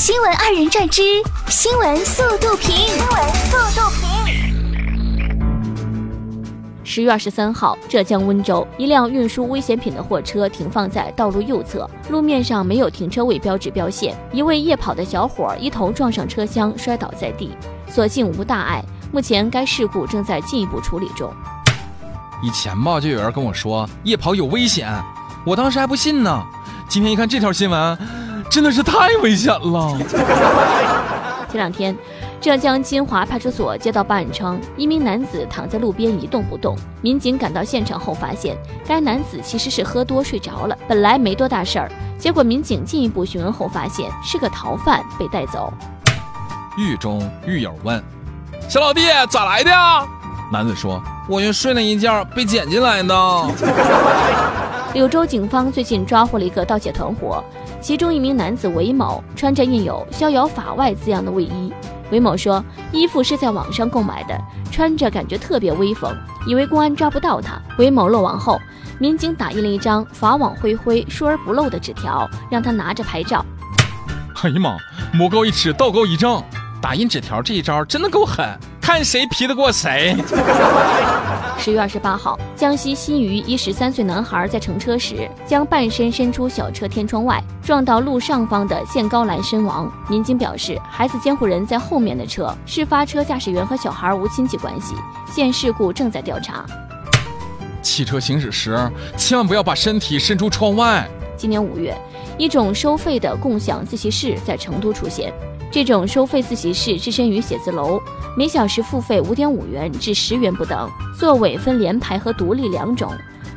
新闻二人转之新闻速度评。新闻速度评。十月二十三号，浙江温州一辆运输危险品的货车停放在道路右侧，路面上没有停车位标志标线，一位夜跑的小伙一头撞上车厢，摔倒在地，所幸无大碍。目前该事故正在进一步处理中。以前吧，就有人跟我说夜跑有危险，我当时还不信呢。今天一看这条新闻，真的是太危险了。前两天，浙江金华派出所接到报案称，一名男子躺在路边一动不动。民警赶到现场后发现，该男子其实是喝多睡着了，本来没多大事儿。结果民警进一步询问后发现，是个逃犯被带走。狱中狱友问：“小老弟，咋来的呀？”男子说。我就睡了一觉，被捡进来的。柳州警方最近抓获了一个盗窃团伙，其中一名男子韦某穿着印有“逍遥法外”字样的卫衣。韦某说，衣服是在网上购买的，穿着感觉特别威风，以为公安抓不到他。韦某落网后，民警打印了一张“法网恢恢，疏而不漏”的纸条，让他拿着拍照。哎呀妈，魔高一尺，道高一丈，打印纸条这一招真的够狠。看谁皮得过谁。十月二十八号，江西新余一十三岁男孩在乘车时，将半身伸出小车天窗外，撞到路上方的限高栏身亡。民警表示，孩子监护人在后面的车，事发车驾驶员和小孩无亲戚关系，现事故正在调查。汽车行驶时，千万不要把身体伸出窗外。今年五月，一种收费的共享自习室在成都出现。这种收费自习室置身于写字楼，每小时付费五点五元至十元不等。座位分连排和独立两种，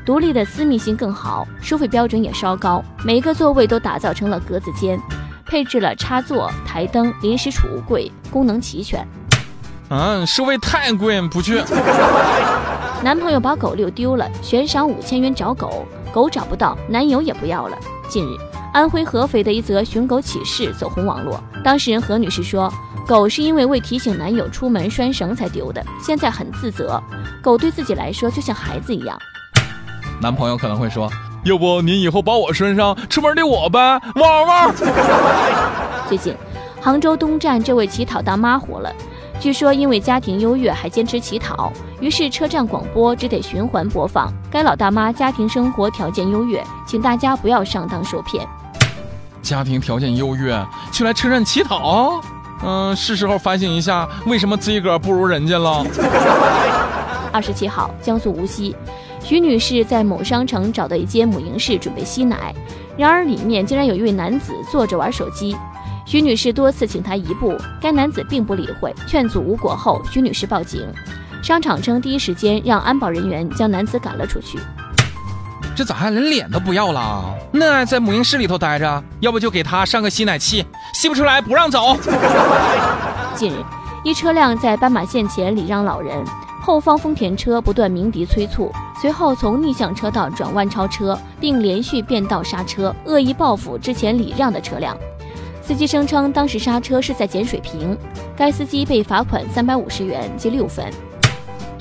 独立的私密性更好，收费标准也稍高。每一个座位都打造成了格子间，配置了插座、台灯、临时储物柜，功能齐全。嗯，收费太贵，不去。男朋友把狗遛丢了，悬赏五千元找狗，狗找不到，男友也不要了。近日。安徽合肥的一则寻狗启事走红网络。当事人何女士说，狗是因为未提醒男友出门拴绳才丢的，现在很自责。狗对自己来说就像孩子一样。男朋友可能会说，要不您以后把我拴上，出门的我呗，汪汪。最近，杭州东站这位乞讨大妈火了。据说因为家庭优越还坚持乞讨，于是车站广播只得循环播放。该老大妈家庭生活条件优越，请大家不要上当受骗。家庭条件优越，去来车站乞讨，嗯，是时候反省一下，为什么自己个儿不如人家了。二十七号，江苏无锡，徐女士在某商城找到一间母婴室准备吸奶，然而里面竟然有一位男子坐着玩手机。徐女士多次请他移步，该男子并不理会，劝阻无果后，徐女士报警。商场称第一时间让安保人员将男子赶了出去。这咋还连脸都不要了？那在母婴室里头待着，要不就给他上个吸奶器，吸不出来不让走。近日，一车辆在斑马线前礼让老人，后方丰田车不断鸣笛催促，随后从逆向车道转弯超车，并连续变道刹车，恶意报复之前礼让的车辆。司机声称当时刹车是在捡水瓶，该司机被罚款三百五十元记六分。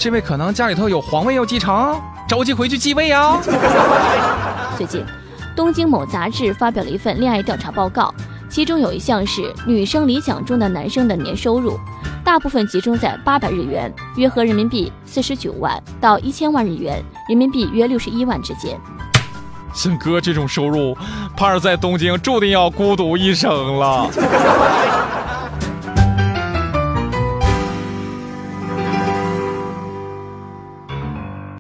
这位可能家里头有皇位要继承。着急回去继位啊！最近，东京某杂志发表了一份恋爱调查报告，其中有一项是女生理想中的男生的年收入，大部分集中在八百日元（约合人民币四十九万）到一千万日元（人民币约六十一万）之间。像哥这种收入，怕是在东京注定要孤独一生了。